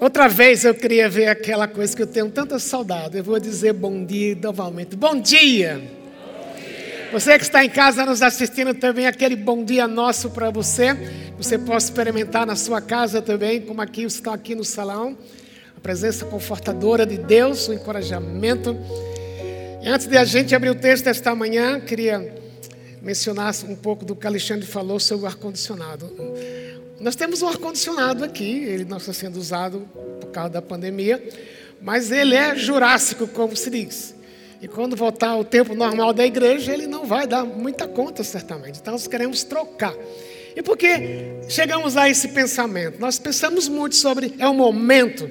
Outra vez eu queria ver aquela coisa que eu tenho tanta saudade. Eu vou dizer bom dia novamente. Bom dia! Você que está em casa nos assistindo também, aquele bom dia nosso para você. Você pode experimentar na sua casa também, como aqui está aqui no salão. A presença confortadora de Deus, o encorajamento. E antes de a gente abrir o texto desta manhã, queria mencionar um pouco do que Alexandre falou sobre o ar-condicionado. Nós temos um ar-condicionado aqui, ele não está sendo usado por causa da pandemia, mas ele é jurássico, como se diz. E quando voltar ao tempo normal da igreja, ele não vai dar muita conta, certamente. Então nós queremos trocar. E por que chegamos a esse pensamento? Nós pensamos muito sobre é o momento,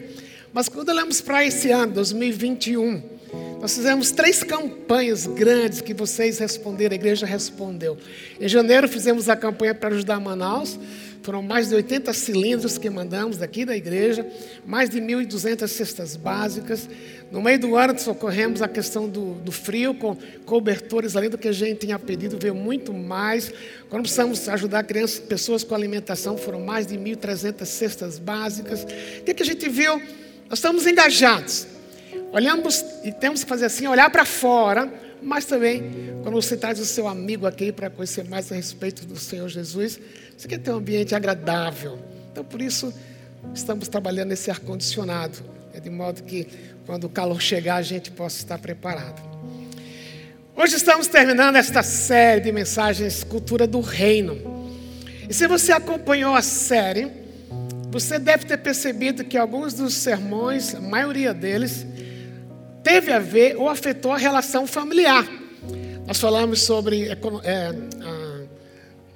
mas quando olhamos para esse ano, 2021, nós fizemos três campanhas grandes que vocês responderam, a igreja respondeu. Em janeiro fizemos a campanha para ajudar Manaus. Foram mais de 80 cilindros que mandamos daqui da igreja, mais de 1.200 cestas básicas. No meio do ano, socorremos a questão do, do frio, com cobertores, além do que a gente tinha pedido, veio muito mais. Quando precisamos ajudar crianças, pessoas com alimentação, foram mais de 1.300 cestas básicas. O que, que a gente viu? Nós estamos engajados. Olhamos e temos que fazer assim, olhar para fora, mas também, quando você traz o seu amigo aqui para conhecer mais a respeito do Senhor Jesus, você quer ter um ambiente agradável. Então, por isso, estamos trabalhando nesse ar-condicionado, né, de modo que, quando o calor chegar, a gente possa estar preparado. Hoje estamos terminando esta série de mensagens Cultura do Reino. E se você acompanhou a série, você deve ter percebido que alguns dos sermões, a maioria deles, teve a ver ou afetou a relação familiar. Nós falamos sobre é, a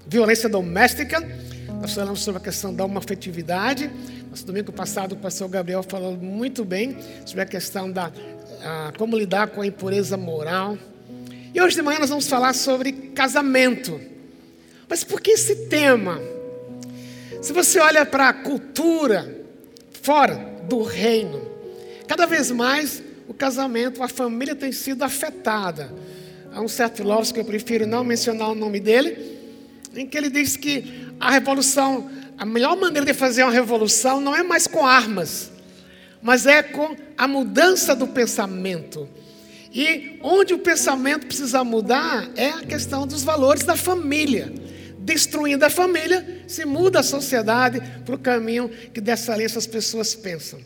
violência doméstica. Nós falamos sobre a questão da afetividade. Nosso domingo passado o pastor Gabriel falou muito bem sobre a questão da a, como lidar com a impureza moral. E hoje de manhã nós vamos falar sobre casamento. Mas por que esse tema? Se você olha para a cultura fora do reino, cada vez mais o casamento, a família tem sido afetada. Há um certo filósofo que eu prefiro não mencionar o nome dele, em que ele diz que a revolução, a melhor maneira de fazer uma revolução não é mais com armas, mas é com a mudança do pensamento. E onde o pensamento precisa mudar é a questão dos valores da família. Destruindo a família, se muda a sociedade para o caminho que dessa lei essas pessoas pensam.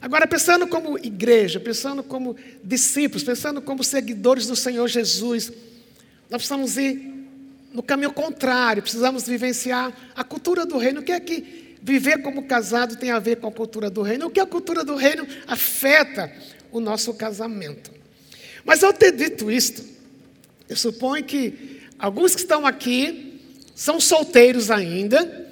Agora, pensando como igreja, pensando como discípulos, pensando como seguidores do Senhor Jesus, nós precisamos ir no caminho contrário, precisamos vivenciar a cultura do reino. O que é que viver como casado tem a ver com a cultura do reino? O que a cultura do reino afeta o nosso casamento? Mas ao ter dito isto, eu suponho que alguns que estão aqui são solteiros ainda,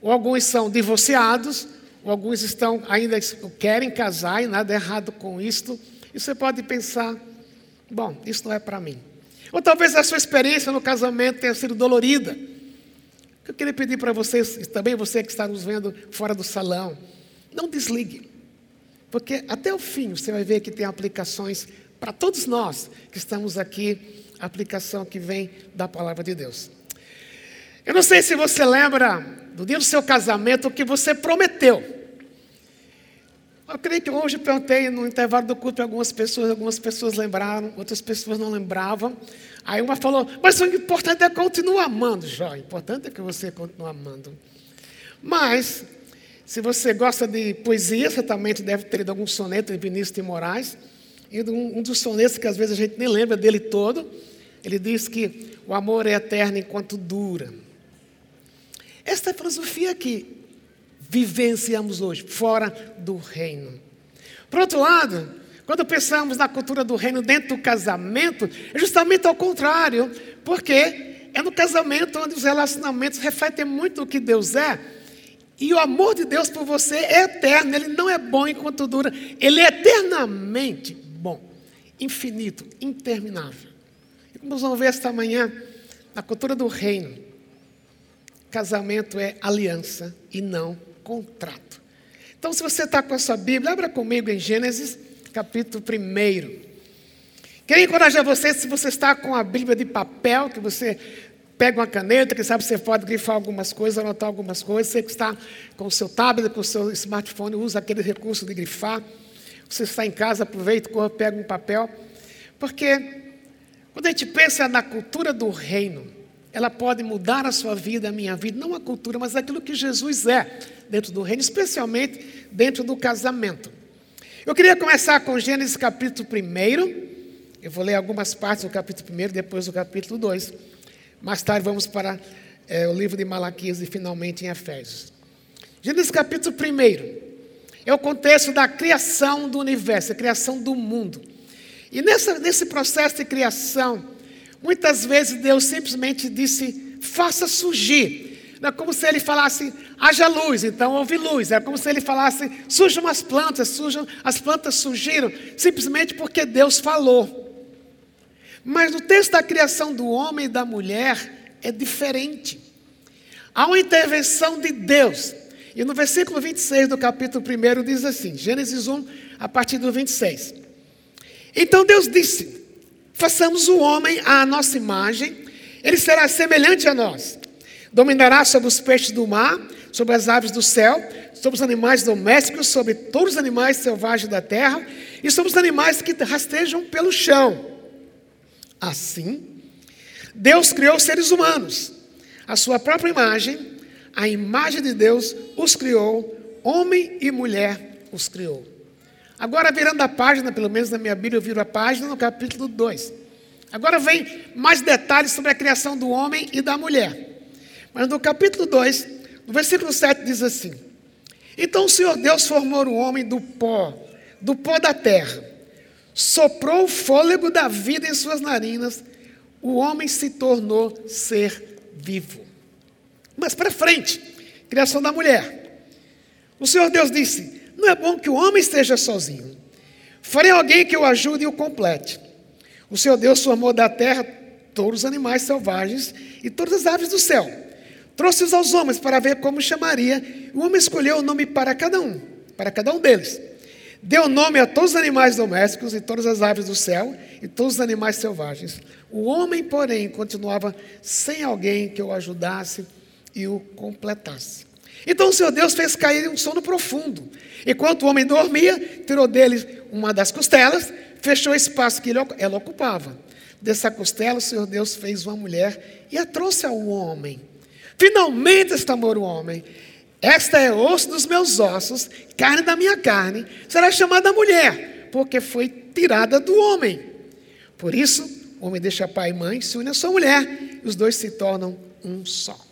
ou alguns são divorciados, alguns estão ainda querem casar e nada errado com isto. E você pode pensar, bom, isso não é para mim. Ou talvez a sua experiência no casamento tenha sido dolorida. Eu queria pedir para vocês, e também você que está nos vendo fora do salão, não desligue. Porque até o fim você vai ver que tem aplicações para todos nós que estamos aqui, aplicação que vem da palavra de Deus. Eu não sei se você lembra do dia do seu casamento o que você prometeu. Eu creio que hoje perguntei no intervalo do culto para algumas pessoas, algumas pessoas lembraram, outras pessoas não lembravam. Aí uma falou, mas o importante é continuar amando, Jó. O importante é que você continue amando. Mas, se você gosta de poesia, também deve ter lido algum soneto de Vinícius de Moraes. E um dos sonetos que às vezes a gente nem lembra dele todo, ele diz que o amor é eterno enquanto dura. Esta é a filosofia que vivenciamos hoje, fora do reino. Por outro lado, quando pensamos na cultura do reino dentro do casamento, é justamente ao contrário, porque é no casamento onde os relacionamentos refletem muito o que Deus é. E o amor de Deus por você é eterno, ele não é bom enquanto dura, ele é eternamente bom, infinito, interminável. E como vamos ver esta manhã, na cultura do reino, casamento é aliança e não contrato. Então, se você está com a sua Bíblia, abra comigo em Gênesis, capítulo 1. Quero encorajar você, se você está com a Bíblia de papel, que você Pega uma caneta, quem sabe você pode grifar algumas coisas, anotar algumas coisas. Você que está com o seu tablet, com o seu smartphone, usa aquele recurso de grifar. Você está em casa, aproveita, corra, pega um papel. Porque quando a gente pensa na cultura do reino, ela pode mudar a sua vida, a minha vida, não a cultura, mas aquilo que Jesus é dentro do reino, especialmente dentro do casamento. Eu queria começar com Gênesis capítulo 1. Eu vou ler algumas partes do capítulo 1, depois do capítulo 2. Mais tarde vamos para é, o livro de Malaquias e finalmente em Efésios. Gênesis capítulo 1 é o contexto da criação do universo, a criação do mundo. E nessa, nesse processo de criação, muitas vezes Deus simplesmente disse: faça surgir. Não é como se ele falasse, haja luz, então houve luz. É como se ele falasse, surjam as plantas, surjam, as plantas surgiram, simplesmente porque Deus falou. Mas no texto da criação do homem e da mulher é diferente. Há uma intervenção de Deus. E no versículo 26 do capítulo 1 diz assim: Gênesis 1, a partir do 26. Então Deus disse: Façamos o homem à nossa imagem, ele será semelhante a nós. Dominará sobre os peixes do mar, sobre as aves do céu, sobre os animais domésticos, sobre todos os animais selvagens da terra e sobre os animais que rastejam pelo chão. Assim, Deus criou seres humanos, a sua própria imagem, a imagem de Deus os criou, homem e mulher os criou. Agora, virando a página, pelo menos na minha Bíblia, eu viro a página no capítulo 2. Agora vem mais detalhes sobre a criação do homem e da mulher. Mas no capítulo 2, no versículo 7, diz assim: Então o Senhor Deus formou o homem do pó, do pó da terra soprou o fôlego da vida em suas narinas, o homem se tornou ser vivo. Mas para frente, criação da mulher. O Senhor Deus disse: Não é bom que o homem esteja sozinho. Farei alguém que o ajude e o complete. O Senhor Deus formou da terra todos os animais selvagens e todas as aves do céu. Trouxe-os aos homens para ver como chamaria. O homem escolheu o nome para cada um, para cada um deles. Deu nome a todos os animais domésticos e todas as aves do céu e todos os animais selvagens. O homem, porém, continuava sem alguém que o ajudasse e o completasse. Então o Senhor Deus fez cair um sono profundo. Enquanto o homem dormia, tirou dele uma das costelas, fechou o espaço que ela ocupava. Dessa costela, o Senhor Deus fez uma mulher e a trouxe ao homem. Finalmente exclamou o homem: esta é osso dos meus ossos, carne da minha carne, será chamada mulher, porque foi tirada do homem. Por isso, o homem deixa pai e mãe, se une a sua mulher, e os dois se tornam um só.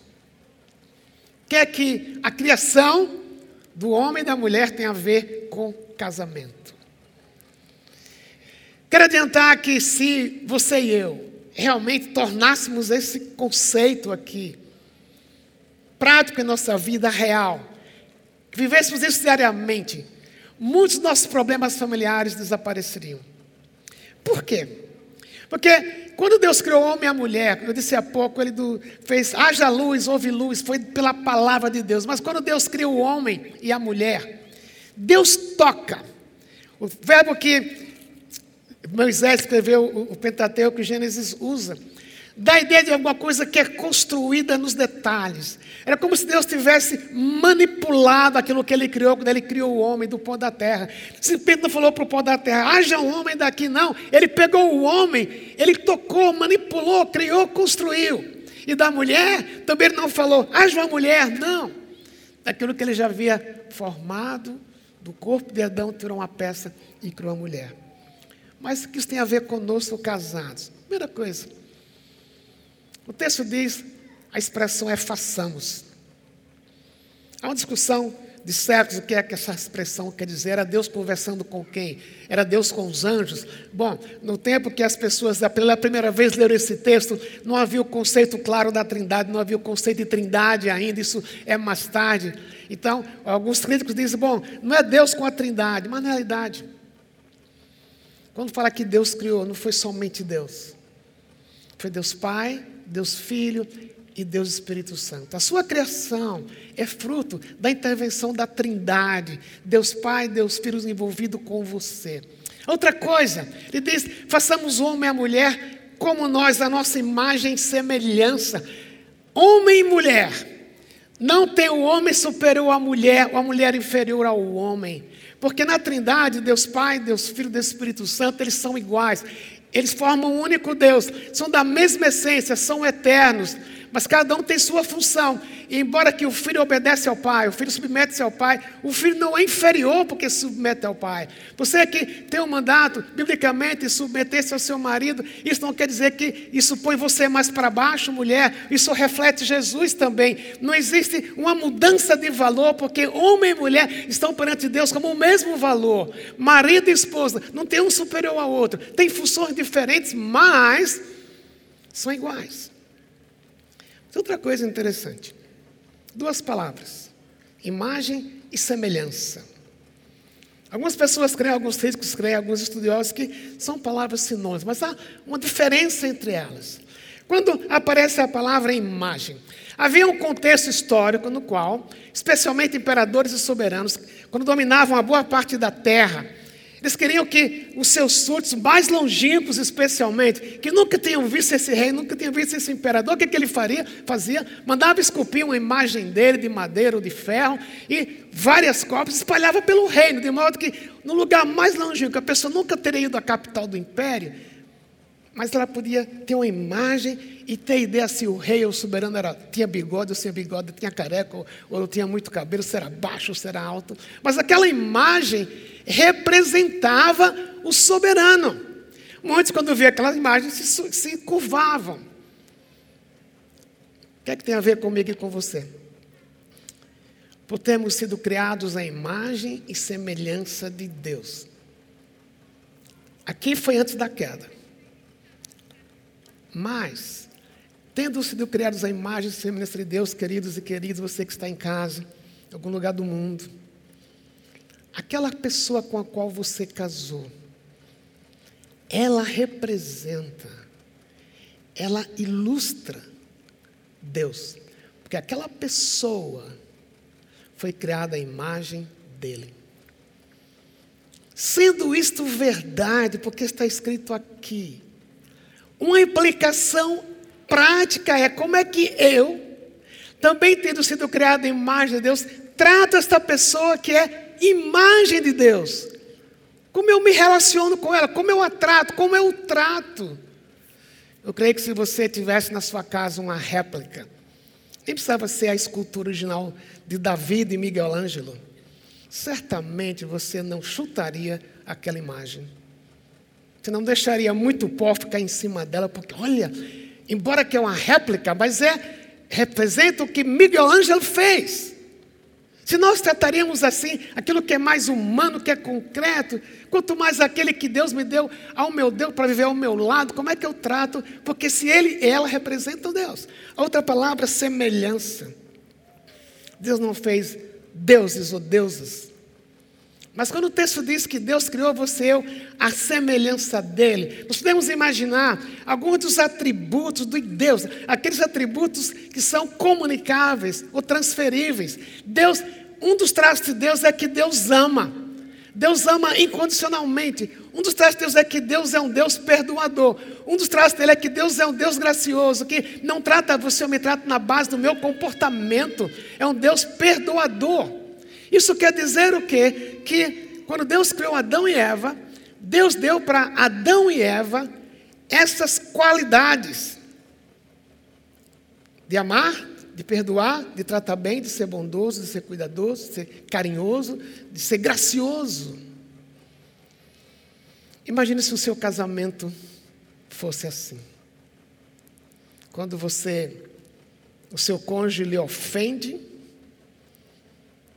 Quer é que a criação do homem e da mulher tem a ver com casamento. Quero adiantar que se você e eu realmente tornássemos esse conceito aqui prático em nossa vida real, vivêssemos isso diariamente, muitos dos nossos problemas familiares desapareceriam. Por quê? Porque quando Deus criou o homem e a mulher, eu disse há pouco, ele fez haja luz, houve luz, foi pela palavra de Deus. Mas quando Deus criou o homem e a mulher, Deus toca. O verbo que Moisés escreveu, o Pentateuco, que Gênesis usa, dá a ideia de alguma coisa que é construída nos detalhes. Era como se Deus tivesse manipulado aquilo que ele criou quando ele criou o homem do pó da terra. Simplesmente não falou para o pó da terra, haja um homem daqui, não. Ele pegou o homem, ele tocou, manipulou, criou, construiu. E da mulher, também não falou, haja uma mulher, não. Daquilo que ele já havia formado, do corpo de Adão, tirou uma peça e criou a mulher. Mas o que isso tem a ver conosco casados? Primeira coisa, o texto diz, a expressão é façamos. Há uma discussão de séculos o que é que essa expressão quer dizer. Era Deus conversando com quem? Era Deus com os anjos? Bom, no tempo que as pessoas pela primeira vez leram esse texto, não havia o conceito claro da trindade, não havia o conceito de trindade ainda, isso é mais tarde. Então, alguns críticos dizem, bom, não é Deus com a trindade, mas na realidade, quando fala que Deus criou, não foi somente Deus. Foi Deus Pai, Deus Filho e Deus Espírito Santo. A sua criação é fruto da intervenção da Trindade, Deus Pai, Deus Filho envolvido com você. Outra coisa, ele diz: façamos homem e a mulher como nós, a nossa imagem e semelhança. Homem e mulher. Não tem o homem superior à mulher, ou a mulher inferior ao homem. Porque na Trindade, Deus Pai, Deus Filho e Deus Espírito Santo, eles são iguais. Eles formam um único Deus, são da mesma essência, são eternos mas cada um tem sua função. E embora que o filho obedece ao pai, o filho submete-se ao pai, o filho não é inferior porque submete ao pai. Você que tem um mandato, biblicamente, submeter-se ao seu marido, isso não quer dizer que isso põe você mais para baixo, mulher. Isso reflete Jesus também. Não existe uma mudança de valor, porque homem e mulher estão perante Deus como o mesmo valor. Marido e esposa, não tem um superior ao outro. Tem funções diferentes, mas são iguais. Outra coisa interessante. Duas palavras: imagem e semelhança. Algumas pessoas creem, alguns físicos creem, alguns estudiosos que são palavras sinônimas, mas há uma diferença entre elas. Quando aparece a palavra imagem, havia um contexto histórico no qual, especialmente imperadores e soberanos, quando dominavam a boa parte da terra, eles queriam que os seus súditos, mais longínquos especialmente, que nunca tinham visto esse rei, nunca tinham visto esse imperador, o que, que ele faria? fazia? Mandava esculpir uma imagem dele de madeira ou de ferro e várias cópias, espalhava pelo reino, de modo que no lugar mais longínquo, a pessoa nunca teria ido à capital do império, mas ela podia ter uma imagem e ter ideia se o rei ou o soberano era, tinha bigode ou sem bigode, tinha careca ou, ou tinha muito cabelo, se era baixo ou se era alto. Mas aquela imagem representava o soberano. Muitos, quando vê aquelas imagens, se, se curvavam. O que é que tem a ver comigo e com você? Por termos sido criados à imagem e semelhança de Deus. Aqui foi antes da queda. Mas, tendo sido criados à imagem e semelhança de Deus, queridos e queridas, você que está em casa, em algum lugar do mundo, aquela pessoa com a qual você casou, ela representa, ela ilustra Deus, porque aquela pessoa foi criada à imagem dele. Sendo isto verdade, porque está escrito aqui, uma implicação prática é como é que eu, também tendo sido criado em imagem de Deus, trato esta pessoa que é imagem de Deus. Como eu me relaciono com ela, como eu a trato, como eu trato. Eu creio que se você tivesse na sua casa uma réplica, nem precisava ser a escultura original de Davi e Miguel Ângelo, certamente você não chutaria aquela imagem. Você não deixaria muito pó ficar em cima dela, porque olha, embora que é uma réplica, mas é representa o que Miguel Ângelo fez. Se nós trataríamos assim, aquilo que é mais humano, que é concreto, quanto mais aquele que Deus me deu ao meu Deus para viver ao meu lado, como é que eu trato? Porque se ele e ela representam Deus. A outra palavra, semelhança. Deus não fez deuses ou deusas mas quando o texto diz que Deus criou você e eu à semelhança dele, nós podemos imaginar alguns dos atributos de Deus, aqueles atributos que são comunicáveis ou transferíveis. Deus, um dos traços de Deus é que Deus ama. Deus ama incondicionalmente. Um dos traços de Deus é que Deus é um Deus perdoador. Um dos traços dele é que Deus é um Deus gracioso, que não trata você, eu me trato na base do meu comportamento. É um Deus perdoador. Isso quer dizer o quê? Que quando Deus criou Adão e Eva, Deus deu para Adão e Eva essas qualidades de amar, de perdoar, de tratar bem, de ser bondoso, de ser cuidadoso, de ser carinhoso, de ser gracioso. Imagine se o seu casamento fosse assim. Quando você, o seu cônjuge lhe ofende,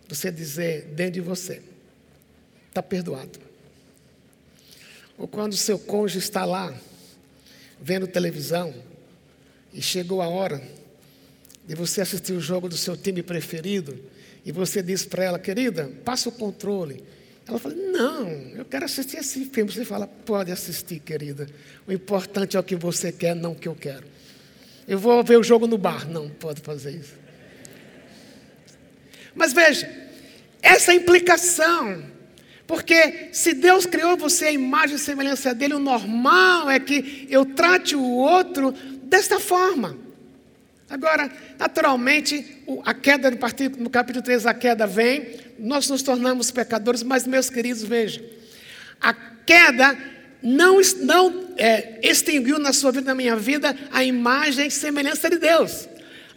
você dizer dentro de você, está perdoado. Ou quando seu cônjuge está lá, vendo televisão, e chegou a hora de você assistir o jogo do seu time preferido, e você diz para ela, querida, passa o controle. Ela fala, não, eu quero assistir esse filme. Você fala, pode assistir, querida. O importante é o que você quer, não o que eu quero. Eu vou ver o jogo no bar. Não, pode fazer isso. Mas veja, essa implicação. Porque se Deus criou você a imagem e semelhança dele, o normal é que eu trate o outro desta forma. Agora, naturalmente, a queda no capítulo 3, a queda vem, nós nos tornamos pecadores, mas, meus queridos, vejam, a queda não, não é, extinguiu na sua vida, na minha vida, a imagem e semelhança de Deus.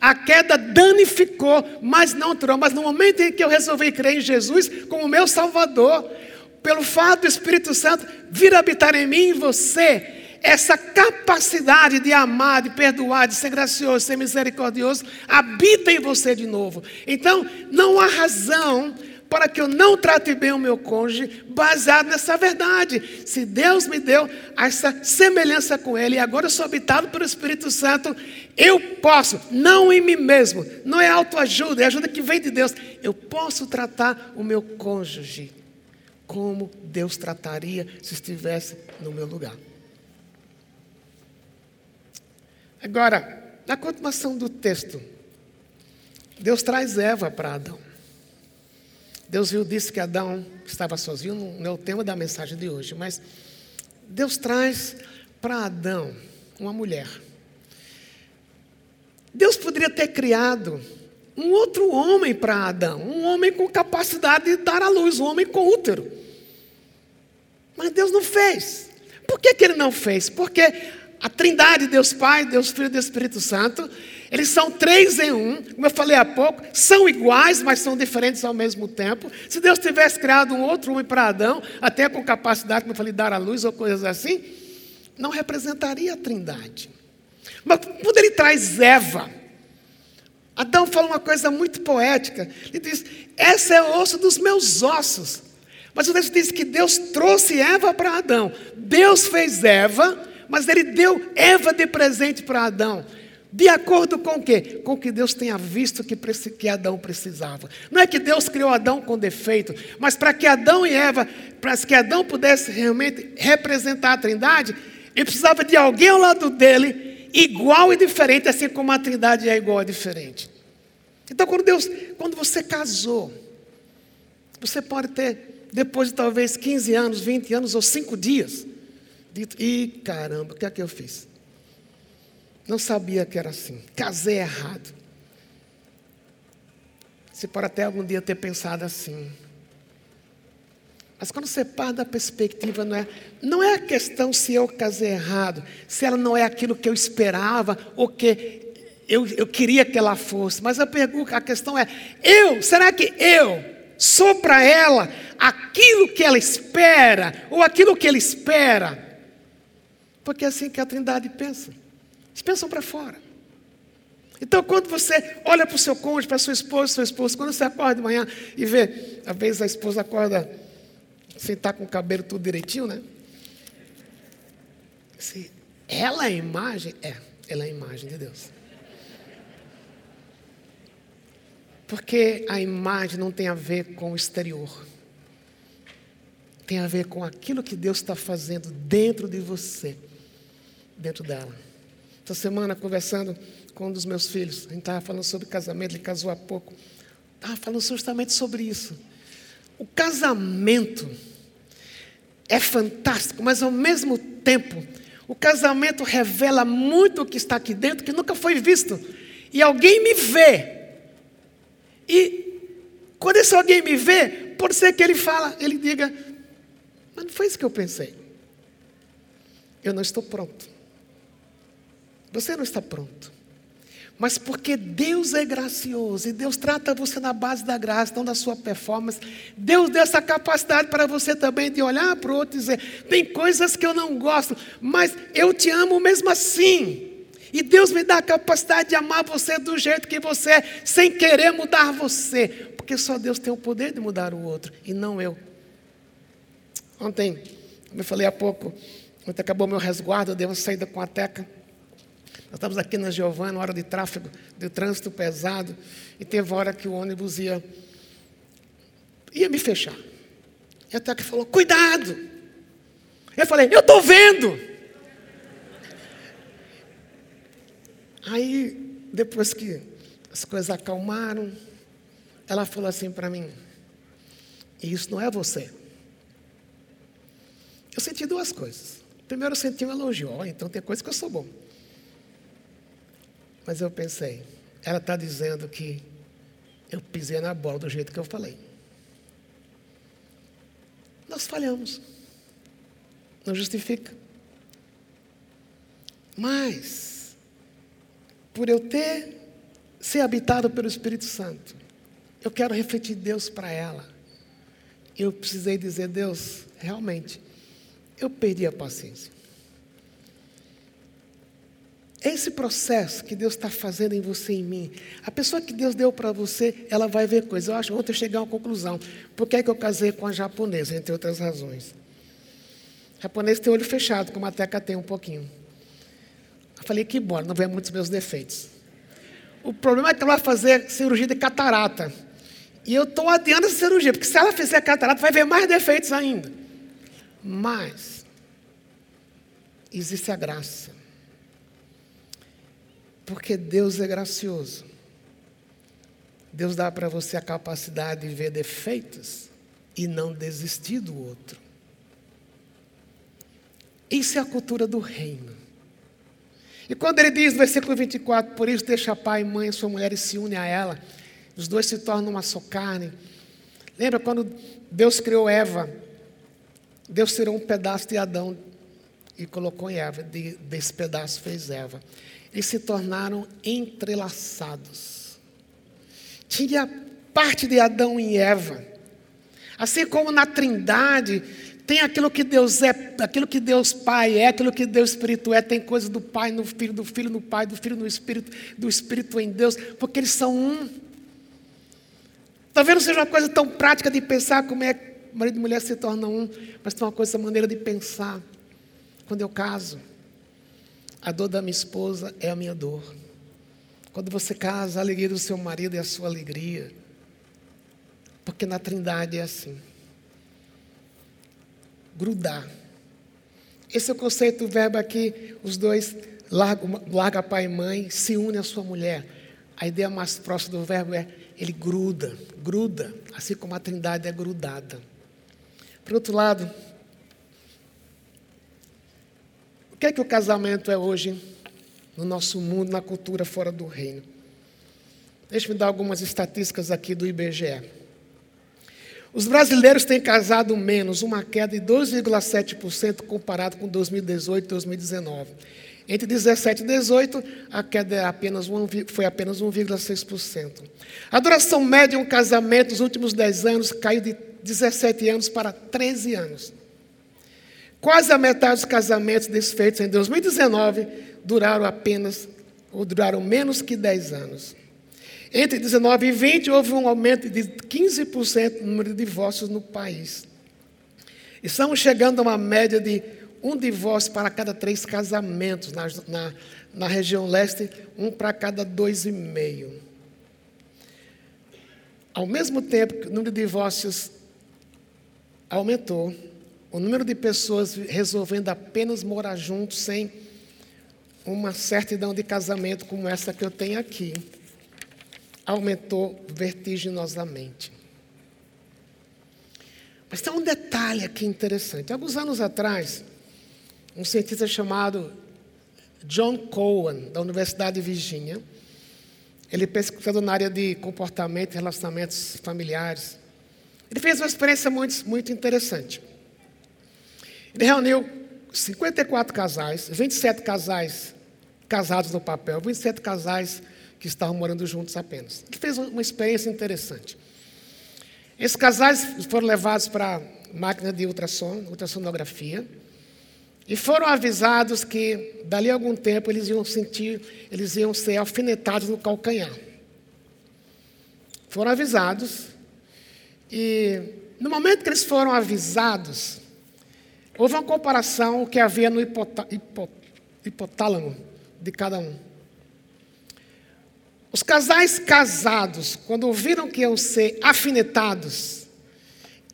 A queda danificou, mas não tirou. Mas no momento em que eu resolvi crer em Jesus como meu Salvador, pelo fato do Espírito Santo vir habitar em mim e você, essa capacidade de amar, de perdoar, de ser gracioso, de ser misericordioso, habita em você de novo. Então, não há razão para que eu não trate bem o meu cônjuge baseado nessa verdade. Se Deus me deu essa semelhança com Ele e agora eu sou habitado pelo Espírito Santo, eu posso, não em mim mesmo, não é autoajuda, é ajuda que vem de Deus, eu posso tratar o meu cônjuge como Deus trataria se estivesse no meu lugar. Agora, na continuação do texto, Deus traz Eva para Adão. Deus viu, disse que Adão estava sozinho, não é o tema da mensagem de hoje, mas Deus traz para Adão uma mulher. Deus poderia ter criado um outro homem para Adão, um homem com capacidade de dar à luz, um homem com útero. Mas Deus não fez. Por que, que ele não fez? Porque a trindade, Deus Pai, Deus Filho e Deus Espírito Santo, eles são três em um, como eu falei há pouco, são iguais, mas são diferentes ao mesmo tempo. Se Deus tivesse criado um outro homem para Adão, até com capacidade, como eu falei, dar a luz ou coisas assim, não representaria a trindade. Mas quando ele traz Eva, Adão fala uma coisa muito poética. Ele diz: Essa é o osso dos meus ossos. Mas o texto diz que Deus trouxe Eva para Adão. Deus fez Eva mas ele deu Eva de presente para Adão. De acordo com o quê? Com o que Deus tenha visto que, que Adão precisava. Não é que Deus criou Adão com defeito, mas para que Adão e Eva, para que Adão pudesse realmente representar a trindade, ele precisava de alguém ao lado dele, igual e diferente, assim como a trindade é igual e diferente. Então, quando Deus, quando você casou, você pode ter, depois de talvez 15 anos, 20 anos ou 5 dias, dito: ih, caramba, o que é que eu fiz? Não sabia que era assim. Casei errado. Você pode até algum dia ter pensado assim. Mas quando você parte da perspectiva, não é, não é a questão se eu casei errado, se ela não é aquilo que eu esperava ou que eu, eu queria que ela fosse. Mas a pergunta, a questão é: eu, será que eu sou para ela aquilo que ela espera ou aquilo que ele espera? Porque é assim que a Trindade pensa. Eles pensam para fora. Então, quando você olha para o seu cônjuge, para a sua esposa, seu esposo, quando você acorda de manhã e vê, às vezes a esposa acorda sem estar com o cabelo tudo direitinho, né? Se ela é imagem? É, ela é a imagem de Deus. Porque a imagem não tem a ver com o exterior. Tem a ver com aquilo que Deus está fazendo dentro de você dentro dela. Essa semana, conversando com um dos meus filhos, a gente estava falando sobre casamento, ele casou há pouco. Estava falando justamente sobre isso. O casamento é fantástico, mas ao mesmo tempo, o casamento revela muito o que está aqui dentro que nunca foi visto. E alguém me vê. E quando esse alguém me vê, pode ser que ele fala, ele diga, mas não foi isso que eu pensei. Eu não estou pronto. Você não está pronto. Mas porque Deus é gracioso e Deus trata você na base da graça, não da sua performance, Deus deu essa capacidade para você também de olhar para o outro e dizer: tem coisas que eu não gosto, mas eu te amo mesmo assim. E Deus me dá a capacidade de amar você do jeito que você é, sem querer mudar você, porque só Deus tem o poder de mudar o outro e não eu. Ontem, como eu falei há pouco, ontem acabou meu resguardo, eu dei uma saída com a Teca. Nós estávamos aqui na Giovana, hora de tráfego, de trânsito pesado, e teve hora que o ônibus ia, ia me fechar. E até que falou: Cuidado! Eu falei: Eu estou vendo! Aí, depois que as coisas acalmaram, ela falou assim para mim: Isso não é você. Eu senti duas coisas. Primeiro, eu senti um elogio. Oh, então tem coisa que eu sou bom. Mas eu pensei, ela está dizendo que eu pisei na bola do jeito que eu falei. Nós falhamos. Não justifica. Mas, por eu ter ser habitado pelo Espírito Santo, eu quero refletir Deus para ela. Eu precisei dizer, Deus, realmente, eu perdi a paciência. Esse processo que Deus está fazendo em você e em mim, a pessoa que Deus deu para você, ela vai ver coisas. Eu acho ontem eu cheguei a uma conclusão. Por que, é que eu casei com a japonesa, entre outras razões? O japonês tem olho fechado, como a Teca tem um pouquinho. Eu falei, que bom, não vê muitos meus defeitos. O problema é que ela vai fazer cirurgia de catarata. E eu estou adiando essa cirurgia, porque se ela fizer catarata, vai ver mais defeitos ainda. Mas, existe a graça. Porque Deus é gracioso. Deus dá para você a capacidade de ver defeitos e não desistir do outro. Isso é a cultura do reino. E quando ele diz no versículo 24, por isso deixa pai, mãe e sua mulher e se une a ela, os dois se tornam uma só carne. Lembra quando Deus criou Eva? Deus tirou um pedaço de Adão e colocou em Eva, de, desse pedaço fez Eva eles se tornaram entrelaçados. Tinha parte de Adão e Eva. Assim como na Trindade tem aquilo que Deus é, aquilo que Deus Pai é, aquilo que Deus Espírito é, tem coisas do Pai no Filho, do Filho no Pai, do Filho no Espírito, do Espírito em Deus, porque eles são um. Talvez não seja uma coisa tão prática de pensar como é que marido e mulher se tornam um, mas tem uma coisa, maneira de pensar. Quando eu caso, a dor da minha esposa é a minha dor. Quando você casa, a alegria do seu marido é a sua alegria. Porque na Trindade é assim. Grudar. Esse é o conceito do verbo aqui. Os dois larga, larga pai e mãe, se une à sua mulher. A ideia mais próxima do verbo é ele gruda, gruda, assim como a Trindade é grudada. Por outro lado, que é que o casamento é hoje no nosso mundo, na cultura fora do reino? Deixa-me dar algumas estatísticas aqui do IBGE. Os brasileiros têm casado menos, uma queda de 2,7% comparado com 2018 e 2019. Entre 17 e 18, a queda é apenas um, foi apenas 1,6%. A duração média de um casamento nos últimos 10 anos caiu de 17 anos para 13 anos. Quase a metade dos casamentos desfeitos em 2019 duraram apenas, ou duraram menos que 10 anos. Entre 19 e 20 houve um aumento de 15% no número de divórcios no país. Estamos chegando a uma média de um divórcio para cada três casamentos na, na, na região leste, um para cada dois e meio. Ao mesmo tempo que o número de divórcios aumentou, o número de pessoas resolvendo apenas morar juntos sem uma certidão de casamento como essa que eu tenho aqui aumentou vertiginosamente. Mas tem um detalhe aqui interessante. Alguns anos atrás, um cientista chamado John Cohen, da Universidade de Virgínia, ele pesquisando na área de comportamento e relacionamentos familiares, ele fez uma experiência muito, muito interessante. Ele reuniu 54 casais, 27 casais casados no papel, 27 casais que estavam morando juntos apenas. Ele fez uma experiência interessante. Esses casais foram levados para máquina de ultrassom, ultrassonografia, e foram avisados que dali a algum tempo eles iam sentir, eles iam ser alfinetados no calcanhar. Foram avisados, e no momento que eles foram avisados, Houve uma comparação que havia no hipotálamo de cada um. Os casais casados, quando ouviram que iam ser afinetados,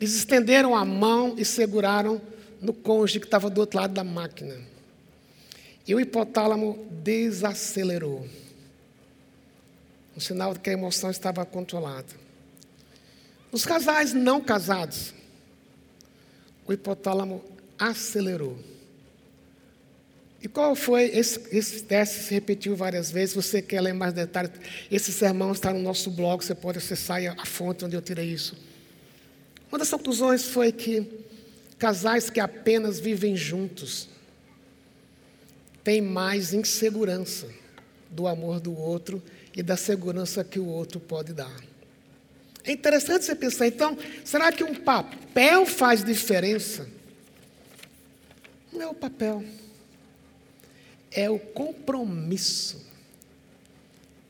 eles estenderam a mão e seguraram no cônjuge que estava do outro lado da máquina. E o hipotálamo desacelerou. Um sinal de que a emoção estava controlada. Os casais não casados, o hipotálamo acelerou. E qual foi? Esse, esse teste se repetiu várias vezes. Você quer ler mais detalhes? Esse sermão está no nosso blog, você pode acessar a fonte onde eu tirei isso. Uma das conclusões foi que casais que apenas vivem juntos têm mais insegurança do amor do outro e da segurança que o outro pode dar. É interessante você pensar, então, será que um papel faz diferença? Não é o papel, é o compromisso.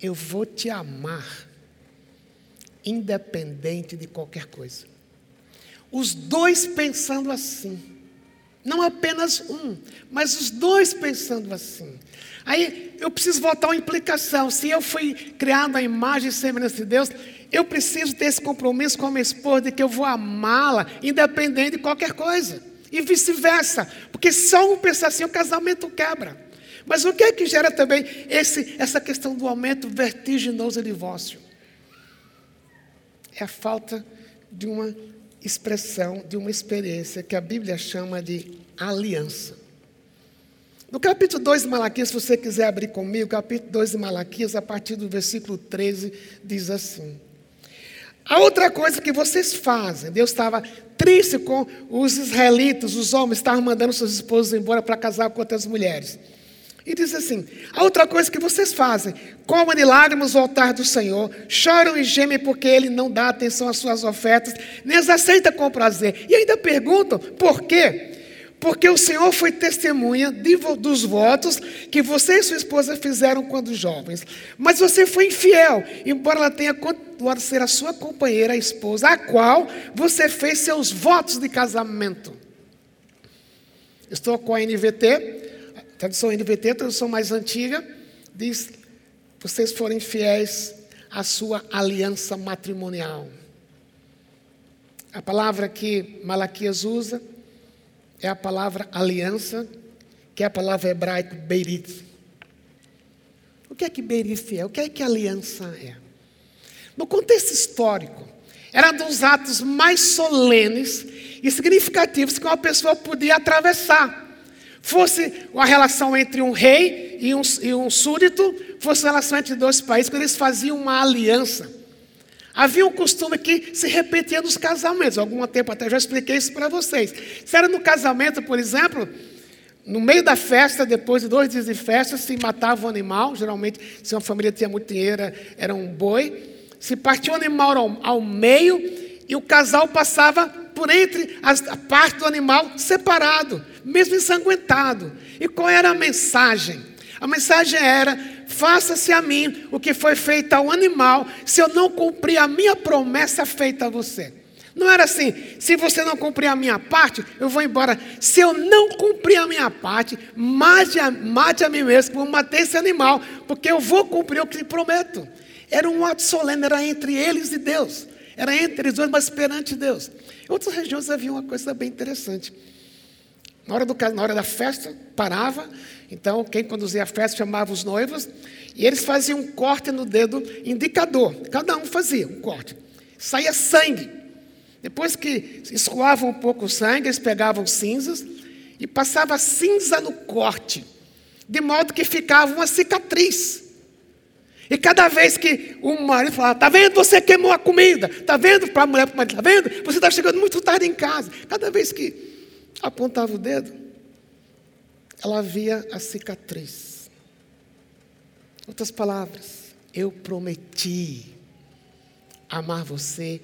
Eu vou te amar, independente de qualquer coisa. Os dois pensando assim. Não apenas um, mas os dois pensando assim. Aí eu preciso voltar uma implicação. Se eu fui criado à imagem e semelhança de Deus, eu preciso ter esse compromisso com a minha esposa de que eu vou amá-la, independente de qualquer coisa. E vice-versa. Porque só um pensar assim, o casamento quebra. Mas o que é que gera também esse, essa questão do aumento vertiginoso de divórcio? É a falta de uma expressão, de uma experiência que a Bíblia chama de aliança. No capítulo 2 de Malaquias, se você quiser abrir comigo, capítulo 2 de Malaquias, a partir do versículo 13, diz assim: a outra coisa que vocês fazem, Deus estava triste com os israelitas, os homens estavam mandando seus esposos embora para casar com outras mulheres. E diz assim: a outra coisa que vocês fazem, comam de lágrimas o altar do Senhor, choram e gemem porque Ele não dá atenção às suas ofertas, nem as aceita com prazer. E ainda perguntam por quê? Porque o Senhor foi testemunha de, dos votos que você e sua esposa fizeram quando jovens. Mas você foi infiel, embora ela tenha continuado a ser a sua companheira, a esposa, a qual você fez seus votos de casamento. Estou com a NVT, tradução NVT, tradução mais antiga, diz: vocês foram fiéis à sua aliança matrimonial. A palavra que Malaquias usa é a palavra aliança, que é a palavra hebraica Beirit. O que é que Beirit é? O que é que aliança é? No contexto histórico, era um dos atos mais solenes e significativos que uma pessoa podia atravessar. Fosse uma relação entre um rei e um, e um súdito, fosse uma relação entre dois países, quando eles faziam uma aliança. Havia um costume que se repetia nos casamentos. Algum tempo até já expliquei isso para vocês. Se era no casamento, por exemplo, no meio da festa, depois de dois dias de festa, se matava um animal. Geralmente, se uma família tinha muito dinheiro, era um boi. Se partia o animal ao, ao meio e o casal passava por entre as, a parte do animal separado, mesmo ensanguentado. E qual era a mensagem? A mensagem era: faça-se a mim o que foi feito ao animal, se eu não cumprir a minha promessa feita a você. Não era assim, se você não cumprir a minha parte, eu vou embora. Se eu não cumprir a minha parte, mate a, mate a mim mesmo, vou matar esse animal, porque eu vou cumprir o que prometo. Era um ato solene, era entre eles e Deus. Era entre eles dois, mas perante Deus. Em outras regiões havia uma coisa bem interessante. Na hora, do, na hora da festa, parava, então, quem conduzia a festa chamava os noivos e eles faziam um corte no dedo indicador. Cada um fazia um corte. Saía sangue. Depois que escoavam um pouco o sangue, eles pegavam cinzas e passavam cinza no corte, de modo que ficava uma cicatriz. E cada vez que o marido falava, está vendo, você queimou a comida, está vendo para a mulher, para o marido, está vendo, você está chegando muito tarde em casa. Cada vez que apontava o dedo, ela via a cicatriz. Outras palavras, eu prometi amar você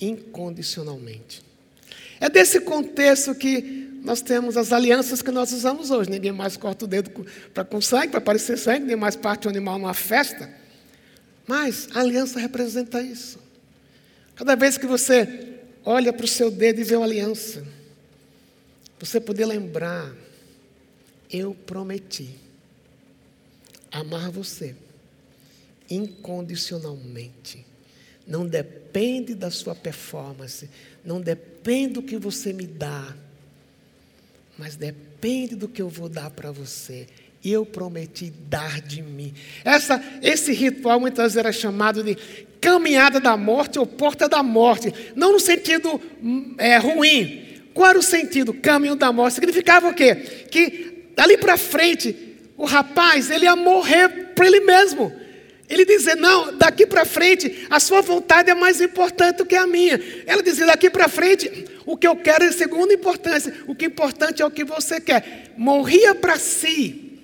incondicionalmente. É desse contexto que nós temos as alianças que nós usamos hoje. Ninguém mais corta o dedo para com sangue, para parecer sangue, ninguém mais parte o animal numa festa. Mas a aliança representa isso. Cada vez que você olha para o seu dedo e vê uma aliança, você poder lembrar eu prometi amar você incondicionalmente. Não depende da sua performance, não depende do que você me dá, mas depende do que eu vou dar para você. Eu prometi dar de mim. Essa, esse ritual muitas vezes era chamado de caminhada da morte ou porta da morte. Não no sentido é, ruim, qual era o sentido? Caminho da morte. Significava o quê? Que dali para frente, o rapaz, ele ia morrer para ele mesmo. Ele dizia: Não, daqui para frente, a sua vontade é mais importante do que a minha. Ela dizia: Daqui para frente, o que eu quero é segunda importância. O que é importante é o que você quer. Morria para si,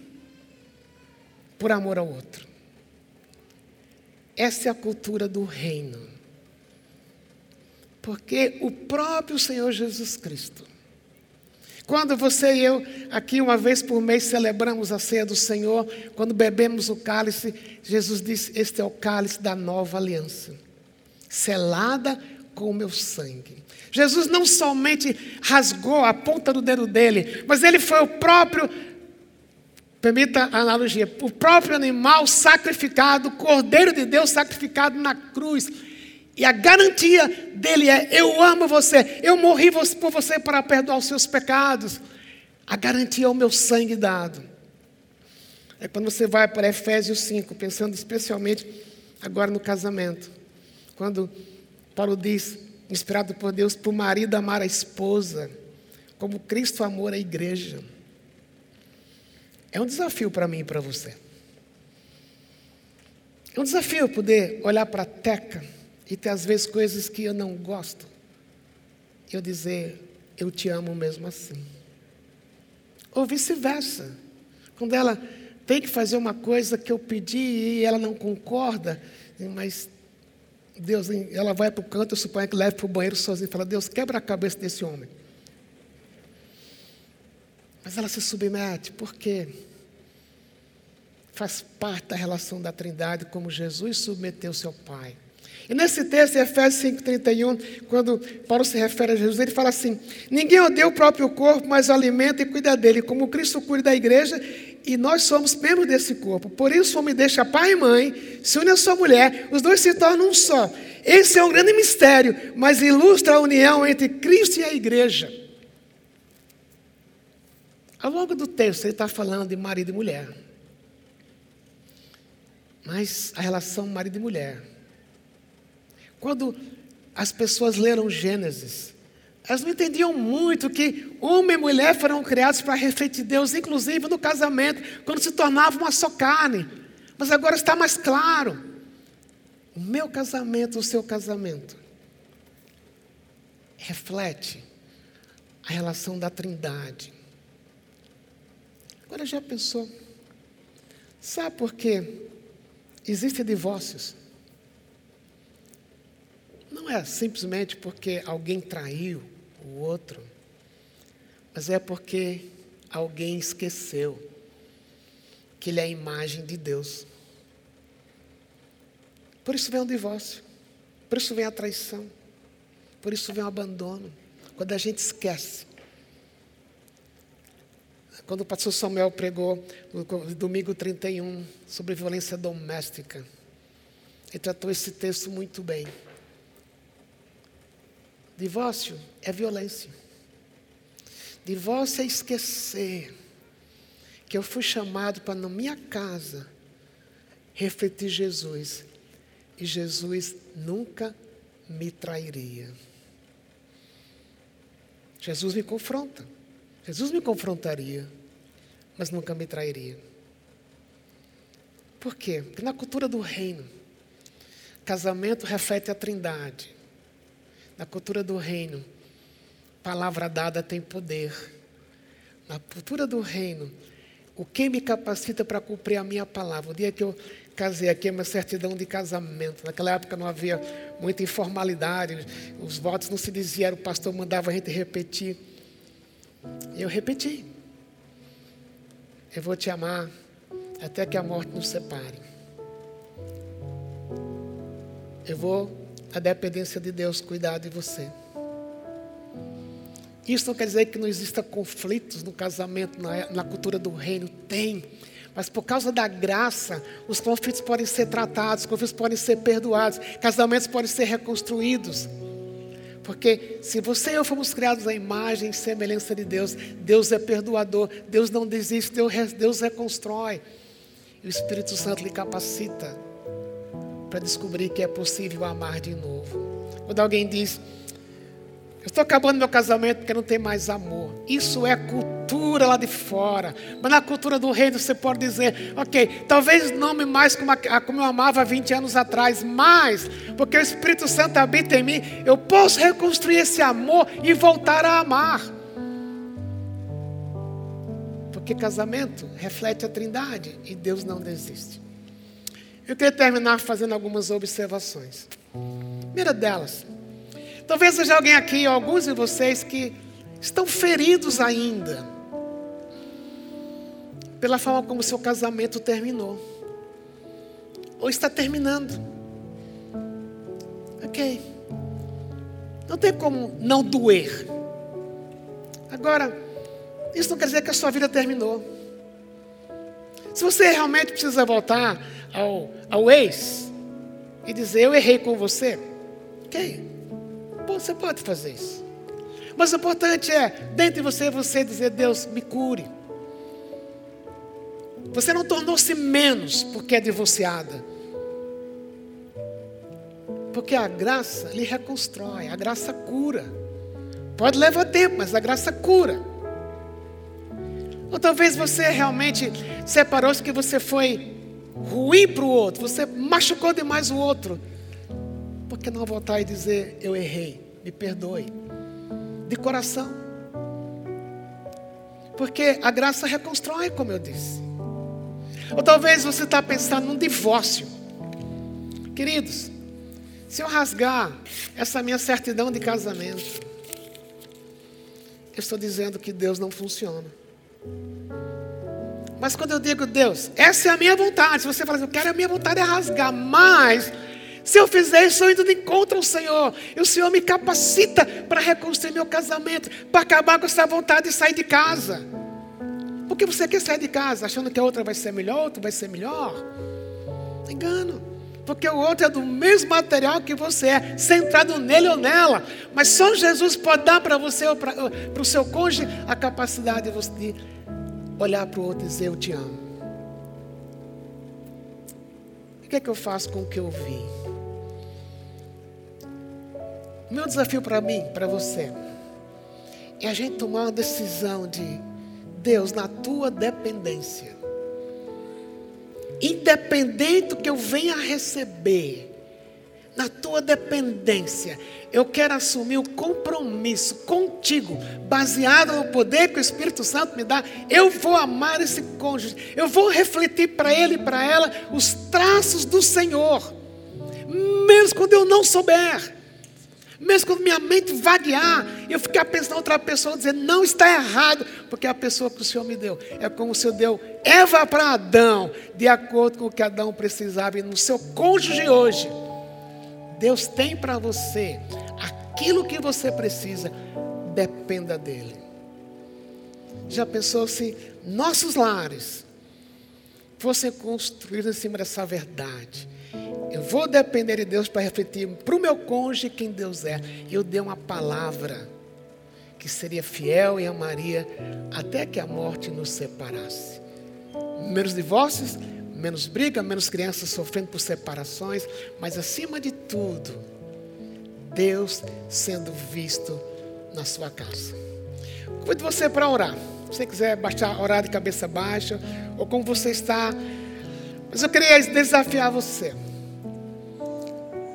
por amor ao outro. Essa é a cultura do reino. Porque o próprio Senhor Jesus Cristo, quando você e eu, aqui uma vez por mês, celebramos a ceia do Senhor, quando bebemos o cálice, Jesus disse: Este é o cálice da nova aliança, selada com o meu sangue. Jesus não somente rasgou a ponta do dedo dele, mas ele foi o próprio, permita a analogia, o próprio animal sacrificado, o cordeiro de Deus sacrificado na cruz e a garantia dele é: eu amo você, eu morri por você para perdoar os seus pecados. A garantia é o meu sangue dado. É quando você vai para Efésios 5, pensando especialmente agora no casamento. Quando Paulo diz, inspirado por Deus, para o marido amar a esposa, como Cristo amou a igreja. É um desafio para mim e para você. É um desafio poder olhar para a Teca e ter às vezes coisas que eu não gosto, eu dizer, eu te amo mesmo assim. Ou vice-versa. Quando ela tem que fazer uma coisa que eu pedi e ela não concorda, mas Deus, ela vai para o canto, eu suponho que leve para o banheiro sozinha e fala, Deus, quebra a cabeça desse homem. Mas ela se submete, por quê? Faz parte da relação da Trindade, como Jesus submeteu seu Pai. E nesse texto, em Efésios 5,31, quando Paulo se refere a Jesus, ele fala assim: Ninguém odeia o próprio corpo, mas alimenta e cuida dele, como Cristo cuida da igreja, e nós somos membros desse corpo. Por isso, o homem deixa pai e mãe, se une à sua mulher, os dois se tornam um só. Esse é um grande mistério, mas ilustra a união entre Cristo e a igreja. Ao longo do texto, ele está falando de marido e mulher. Mas a relação marido e mulher quando as pessoas leram Gênesis, elas não entendiam muito que homem e mulher foram criados para refletir Deus, inclusive no casamento, quando se tornava uma só carne. Mas agora está mais claro. O meu casamento, o seu casamento, reflete a relação da Trindade. Agora já pensou? Sabe por que existem divórcios? É simplesmente porque alguém traiu o outro, mas é porque alguém esqueceu que ele é a imagem de Deus. Por isso vem o divórcio, por isso vem a traição, por isso vem o abandono. Quando a gente esquece. Quando o pastor Samuel pregou no domingo 31 sobre violência doméstica, ele tratou esse texto muito bem. Divórcio é violência. Divórcio é esquecer que eu fui chamado para, na minha casa, refletir Jesus. E Jesus nunca me trairia. Jesus me confronta. Jesus me confrontaria, mas nunca me trairia. Por quê? Porque na cultura do reino, casamento reflete a trindade. Na cultura do reino, palavra dada tem poder. Na cultura do reino, o que me capacita para cumprir a minha palavra? O dia que eu casei aqui, é uma certidão de casamento. Naquela época não havia muita informalidade, os votos não se diziam, o pastor mandava a gente repetir. E eu repeti. Eu vou te amar até que a morte nos separe. Eu vou a dependência de Deus cuidar de você. Isso não quer dizer que não exista conflitos no casamento, na, na cultura do reino. Tem. Mas por causa da graça, os conflitos podem ser tratados, os conflitos podem ser perdoados, casamentos podem ser reconstruídos. Porque se você e eu fomos criados à imagem e semelhança de Deus, Deus é perdoador, Deus não desiste, Deus, Deus reconstrói. E o Espírito Santo lhe capacita para descobrir que é possível amar de novo. Quando alguém diz, Eu estou acabando meu casamento porque não tem mais amor. Isso é cultura lá de fora. Mas na cultura do reino você pode dizer, ok, talvez não me mais como, como eu amava 20 anos atrás, mas porque o Espírito Santo habita em mim, eu posso reconstruir esse amor e voltar a amar. Porque casamento reflete a trindade e Deus não desiste. Eu queria terminar fazendo algumas observações. Primeira delas, Talvez seja alguém aqui, alguns de vocês que estão feridos ainda pela forma como seu casamento terminou, ou está terminando. Ok, não tem como não doer. Agora, isso não quer dizer que a sua vida terminou. Se você realmente precisa voltar ao, ao ex e dizer: Eu errei com você, ok. Você pode fazer isso. Mas o importante é, dentro de você, você dizer: Deus, me cure. Você não tornou-se menos porque é divorciada. Porque a graça lhe reconstrói, a graça cura. Pode levar tempo, mas a graça cura. Ou talvez você realmente separou-se porque você foi ruim para o outro, você machucou demais o outro. Por que não voltar e dizer: Eu errei? me perdoe. De coração. Porque a graça reconstrói, como eu disse. Ou talvez você está pensando num divórcio. Queridos, se eu rasgar essa minha certidão de casamento, eu estou dizendo que Deus não funciona. Mas quando eu digo Deus, essa é a minha vontade. Se você fala assim, eu quero a minha vontade é rasgar, mas se eu fizer isso, eu de encontro ao Senhor. E o Senhor me capacita para reconstruir meu casamento, para acabar com essa vontade de sair de casa. Porque você quer sair de casa achando que a outra vai ser melhor, outra vai ser melhor? Engano. Porque o outro é do mesmo material que você é, centrado nele ou nela. Mas só Jesus pode dar para você ou para o seu cônjuge a capacidade de você olhar para o outro e dizer: Eu te amo. O que é que eu faço com o que eu vi? Meu desafio para mim, para você, é a gente tomar uma decisão de Deus na tua dependência. Independente do que eu venha receber, na tua dependência, eu quero assumir o compromisso contigo, baseado no poder que o Espírito Santo me dá. Eu vou amar esse cônjuge, eu vou refletir para ele e para ela os traços do Senhor, mesmo quando eu não souber. Mesmo quando minha mente vaguear, eu ficar pensando outra pessoa, dizer, não está errado, porque é a pessoa que o Senhor me deu. É como o Senhor deu Eva para Adão, de acordo com o que Adão precisava, e no seu cônjuge hoje. Deus tem para você aquilo que você precisa, dependa dEle. Já pensou se nossos lares fossem construídos em cima dessa verdade? Eu vou depender de Deus para refletir para o meu cônjuge quem Deus é. E eu dei uma palavra que seria fiel e amaria até que a morte nos separasse. Menos divórcios, menos briga, menos crianças sofrendo por separações, mas acima de tudo, Deus sendo visto na sua casa. Convido você para orar. Se você quiser baixar, orar de cabeça baixa, ou como você está. Mas eu queria desafiar você.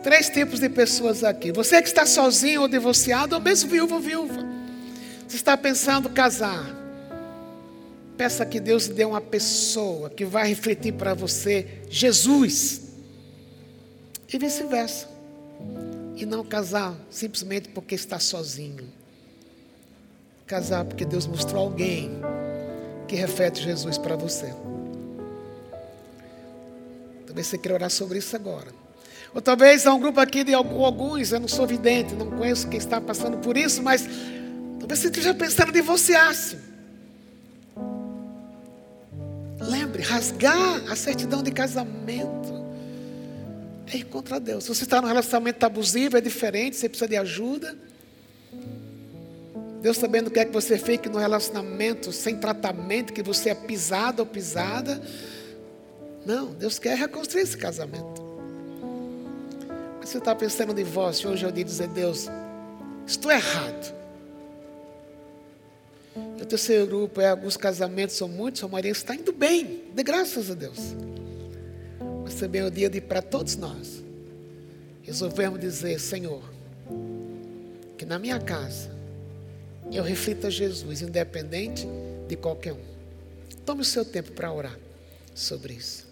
Três tipos de pessoas aqui. Você que está sozinho ou divorciado, ou mesmo viúvo ou viúva. Você está pensando casar. Peça que Deus dê uma pessoa que vai refletir para você Jesus. E vice-versa. E não casar simplesmente porque está sozinho. Casar porque Deus mostrou alguém que reflete Jesus para você. Talvez você queira orar sobre isso agora. Ou talvez há um grupo aqui de alguns, eu não sou vidente, não conheço quem está passando por isso, mas talvez você esteja pensando em divorciar-se. Lembre, rasgar a certidão de casamento é ir contra Deus. Se você está num relacionamento abusivo, é diferente, você precisa de ajuda. Deus também não quer que você fique no relacionamento sem tratamento, que você é pisado ou pisada. Não, Deus quer reconstruir esse casamento. Você está pensando em divórcio, hoje é o dia de dizer, Deus, Estou errado. O terceiro grupo é alguns casamentos são muitos, sua maioria está indo bem, de graças a Deus. Mas também é o dia de para todos nós resolvermos dizer, Senhor, que na minha casa eu reflita Jesus, independente de qualquer um. Tome o seu tempo para orar sobre isso.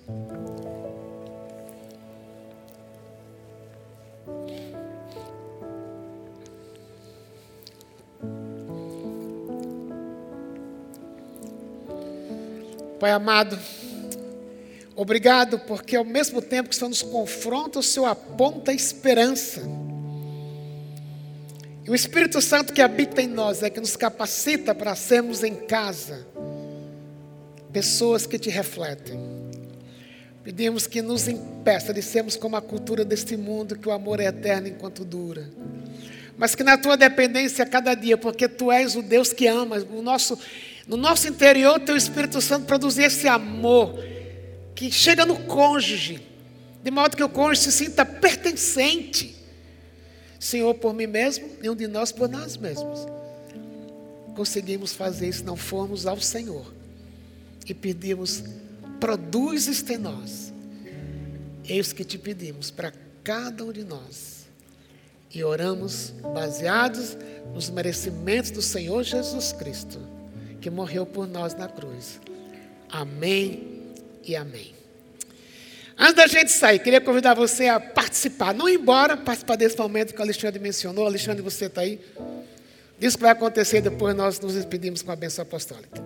Pai amado, obrigado porque ao mesmo tempo que o Senhor nos confronta, o Senhor aponta a esperança. E o Espírito Santo que habita em nós é que nos capacita para sermos em casa pessoas que te refletem. Pedimos que nos impeça de sermos como a cultura deste mundo, que o amor é eterno enquanto dura. Mas que na tua dependência cada dia, porque tu és o Deus que ama, o nosso no nosso interior, teu Espírito Santo produzir esse amor que chega no cônjuge, de modo que o cônjuge se sinta pertencente. Senhor, por mim mesmo, nenhum de nós por nós mesmos. Conseguimos fazer isso, não formos ao Senhor e pedimos, produz isto em nós. Eis que te pedimos para cada um de nós. E oramos baseados nos merecimentos do Senhor Jesus Cristo que morreu por nós na cruz. Amém e amém. Antes da gente sair, queria convidar você a participar, não ir embora, participar desse momento que o Alexandre mencionou. Alexandre, você está aí? Diz que vai acontecer depois nós nos despedimos com a benção apostólica.